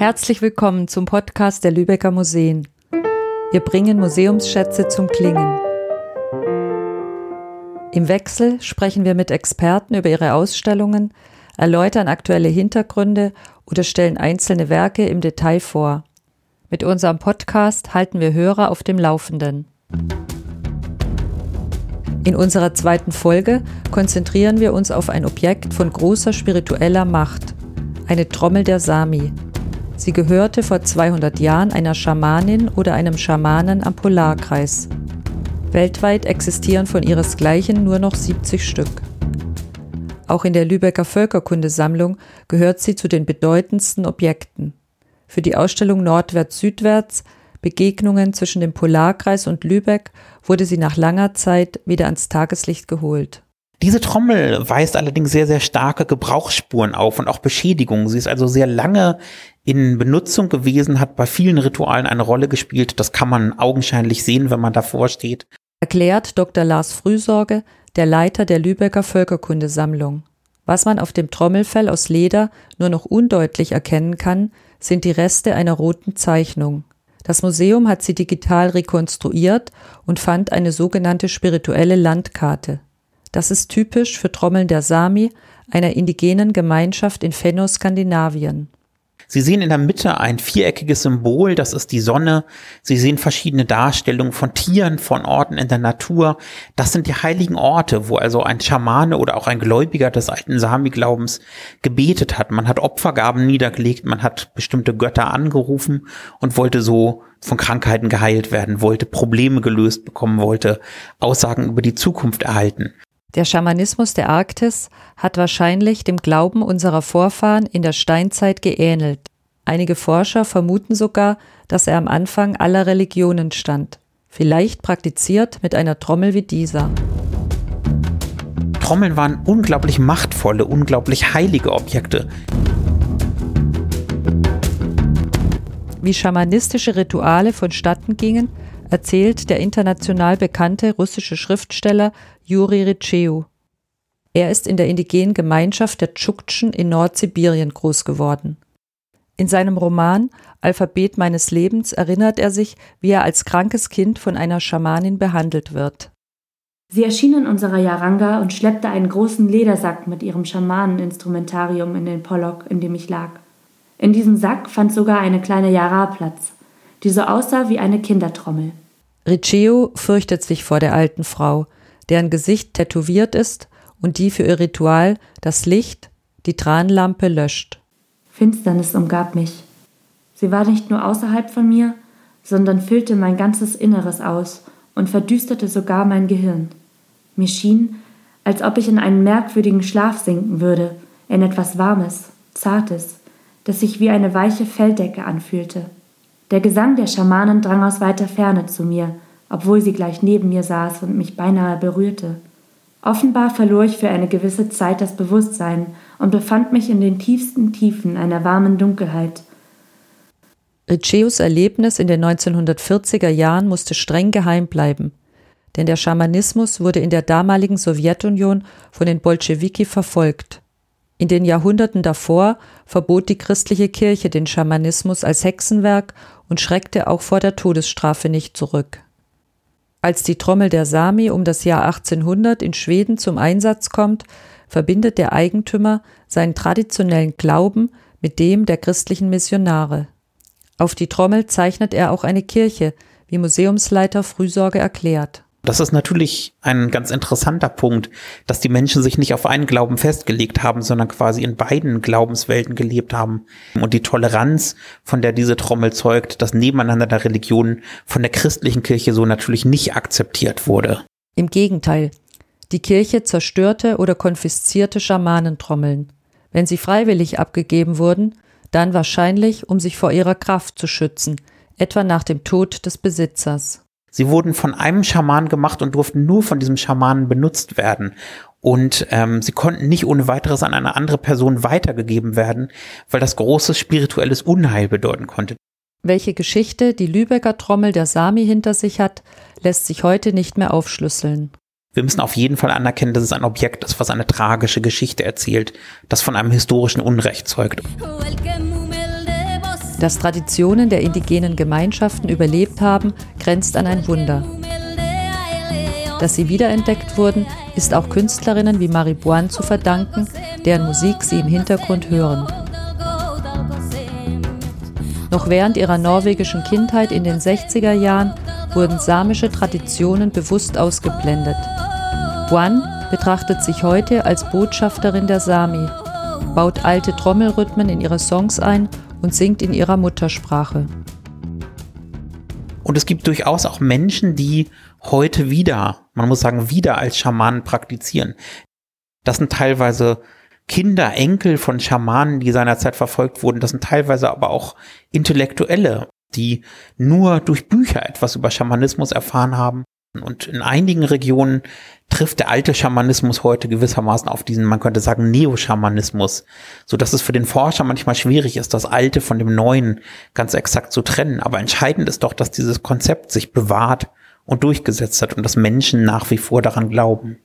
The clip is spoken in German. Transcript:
Herzlich willkommen zum Podcast der Lübecker Museen. Wir bringen Museumsschätze zum Klingen. Im Wechsel sprechen wir mit Experten über ihre Ausstellungen, erläutern aktuelle Hintergründe oder stellen einzelne Werke im Detail vor. Mit unserem Podcast halten wir Hörer auf dem Laufenden. In unserer zweiten Folge konzentrieren wir uns auf ein Objekt von großer spiritueller Macht, eine Trommel der Sami. Sie gehörte vor 200 Jahren einer Schamanin oder einem Schamanen am Polarkreis. Weltweit existieren von ihresgleichen nur noch 70 Stück. Auch in der Lübecker Völkerkundesammlung gehört sie zu den bedeutendsten Objekten für die Ausstellung Nordwärts-Südwärts Begegnungen zwischen dem Polarkreis und Lübeck wurde sie nach langer Zeit wieder ans Tageslicht geholt. Diese Trommel weist allerdings sehr, sehr starke Gebrauchsspuren auf und auch Beschädigungen. Sie ist also sehr lange in Benutzung gewesen, hat bei vielen Ritualen eine Rolle gespielt. Das kann man augenscheinlich sehen, wenn man davor steht. Erklärt Dr. Lars Frühsorge, der Leiter der Lübecker Völkerkundesammlung. Was man auf dem Trommelfell aus Leder nur noch undeutlich erkennen kann, sind die Reste einer roten Zeichnung. Das Museum hat sie digital rekonstruiert und fand eine sogenannte spirituelle Landkarte. Das ist typisch für Trommeln der Sami, einer indigenen Gemeinschaft in Fennoskandinavien. Sie sehen in der Mitte ein viereckiges Symbol, das ist die Sonne. Sie sehen verschiedene Darstellungen von Tieren, von Orten in der Natur. Das sind die heiligen Orte, wo also ein Schamane oder auch ein Gläubiger des alten Sami-Glaubens gebetet hat. Man hat Opfergaben niedergelegt, man hat bestimmte Götter angerufen und wollte so von Krankheiten geheilt werden, wollte Probleme gelöst bekommen, wollte Aussagen über die Zukunft erhalten. Der Schamanismus der Arktis hat wahrscheinlich dem Glauben unserer Vorfahren in der Steinzeit geähnelt. Einige Forscher vermuten sogar, dass er am Anfang aller Religionen stand, vielleicht praktiziert mit einer Trommel wie dieser. Trommeln waren unglaublich machtvolle, unglaublich heilige Objekte. Wie schamanistische Rituale vonstatten gingen, erzählt der international bekannte russische Schriftsteller Juri Ritscheu. Er ist in der indigenen Gemeinschaft der Tschuktschen in Nordsibirien groß geworden. In seinem Roman Alphabet meines Lebens erinnert er sich, wie er als krankes Kind von einer Schamanin behandelt wird. Sie erschien in unserer Yaranga und schleppte einen großen Ledersack mit ihrem Schamaneninstrumentarium in den Pollock, in dem ich lag. In diesem Sack fand sogar eine kleine Yara Platz, die so aussah wie eine Kindertrommel. Riccio fürchtet sich vor der alten Frau, deren Gesicht tätowiert ist und die für ihr Ritual das Licht, die Tranlampe löscht. Finsternis umgab mich. Sie war nicht nur außerhalb von mir, sondern füllte mein ganzes Inneres aus und verdüsterte sogar mein Gehirn. Mir schien, als ob ich in einen merkwürdigen Schlaf sinken würde, in etwas Warmes, Zartes, das sich wie eine weiche Felldecke anfühlte. Der Gesang der Schamanen drang aus weiter Ferne zu mir, obwohl sie gleich neben mir saß und mich beinahe berührte. Offenbar verlor ich für eine gewisse Zeit das Bewusstsein und befand mich in den tiefsten Tiefen einer warmen Dunkelheit. Ricceus Erlebnis in den 1940er Jahren musste streng geheim bleiben, denn der Schamanismus wurde in der damaligen Sowjetunion von den Bolschewiki verfolgt. In den Jahrhunderten davor verbot die christliche Kirche den Schamanismus als Hexenwerk und schreckte auch vor der Todesstrafe nicht zurück. Als die Trommel der Sami um das Jahr 1800 in Schweden zum Einsatz kommt, verbindet der Eigentümer seinen traditionellen Glauben mit dem der christlichen Missionare. Auf die Trommel zeichnet er auch eine Kirche, wie Museumsleiter Frühsorge erklärt. Das ist natürlich ein ganz interessanter Punkt, dass die Menschen sich nicht auf einen Glauben festgelegt haben, sondern quasi in beiden Glaubenswelten gelebt haben. Und die Toleranz, von der diese Trommel zeugt, das Nebeneinander der Religionen von der christlichen Kirche so natürlich nicht akzeptiert wurde. Im Gegenteil. Die Kirche zerstörte oder konfiszierte Schamanentrommeln. Wenn sie freiwillig abgegeben wurden, dann wahrscheinlich, um sich vor ihrer Kraft zu schützen, etwa nach dem Tod des Besitzers. Sie wurden von einem Schaman gemacht und durften nur von diesem Schamanen benutzt werden. Und ähm, sie konnten nicht ohne weiteres an eine andere Person weitergegeben werden, weil das großes spirituelles Unheil bedeuten konnte. Welche Geschichte die Lübecker Trommel der Sami hinter sich hat, lässt sich heute nicht mehr aufschlüsseln. Wir müssen auf jeden Fall anerkennen, dass es ein Objekt ist, was eine tragische Geschichte erzählt, das von einem historischen Unrecht zeugt. Welcome. Dass Traditionen der indigenen Gemeinschaften überlebt haben, grenzt an ein Wunder. Dass sie wiederentdeckt wurden, ist auch Künstlerinnen wie Marie Boine zu verdanken, deren Musik sie im Hintergrund hören. Noch während ihrer norwegischen Kindheit in den 60er Jahren wurden samische Traditionen bewusst ausgeblendet. Boine betrachtet sich heute als Botschafterin der Sami, baut alte Trommelrhythmen in ihre Songs ein und singt in ihrer Muttersprache. Und es gibt durchaus auch Menschen, die heute wieder, man muss sagen, wieder als Schamanen praktizieren. Das sind teilweise Kinder, Enkel von Schamanen, die seinerzeit verfolgt wurden. Das sind teilweise aber auch Intellektuelle, die nur durch Bücher etwas über Schamanismus erfahren haben. Und in einigen Regionen trifft der alte Schamanismus heute gewissermaßen auf diesen, man könnte sagen, Neo-Schamanismus, so dass es für den Forscher manchmal schwierig ist, das Alte von dem Neuen ganz exakt zu trennen. Aber entscheidend ist doch, dass dieses Konzept sich bewahrt und durchgesetzt hat und dass Menschen nach wie vor daran glauben.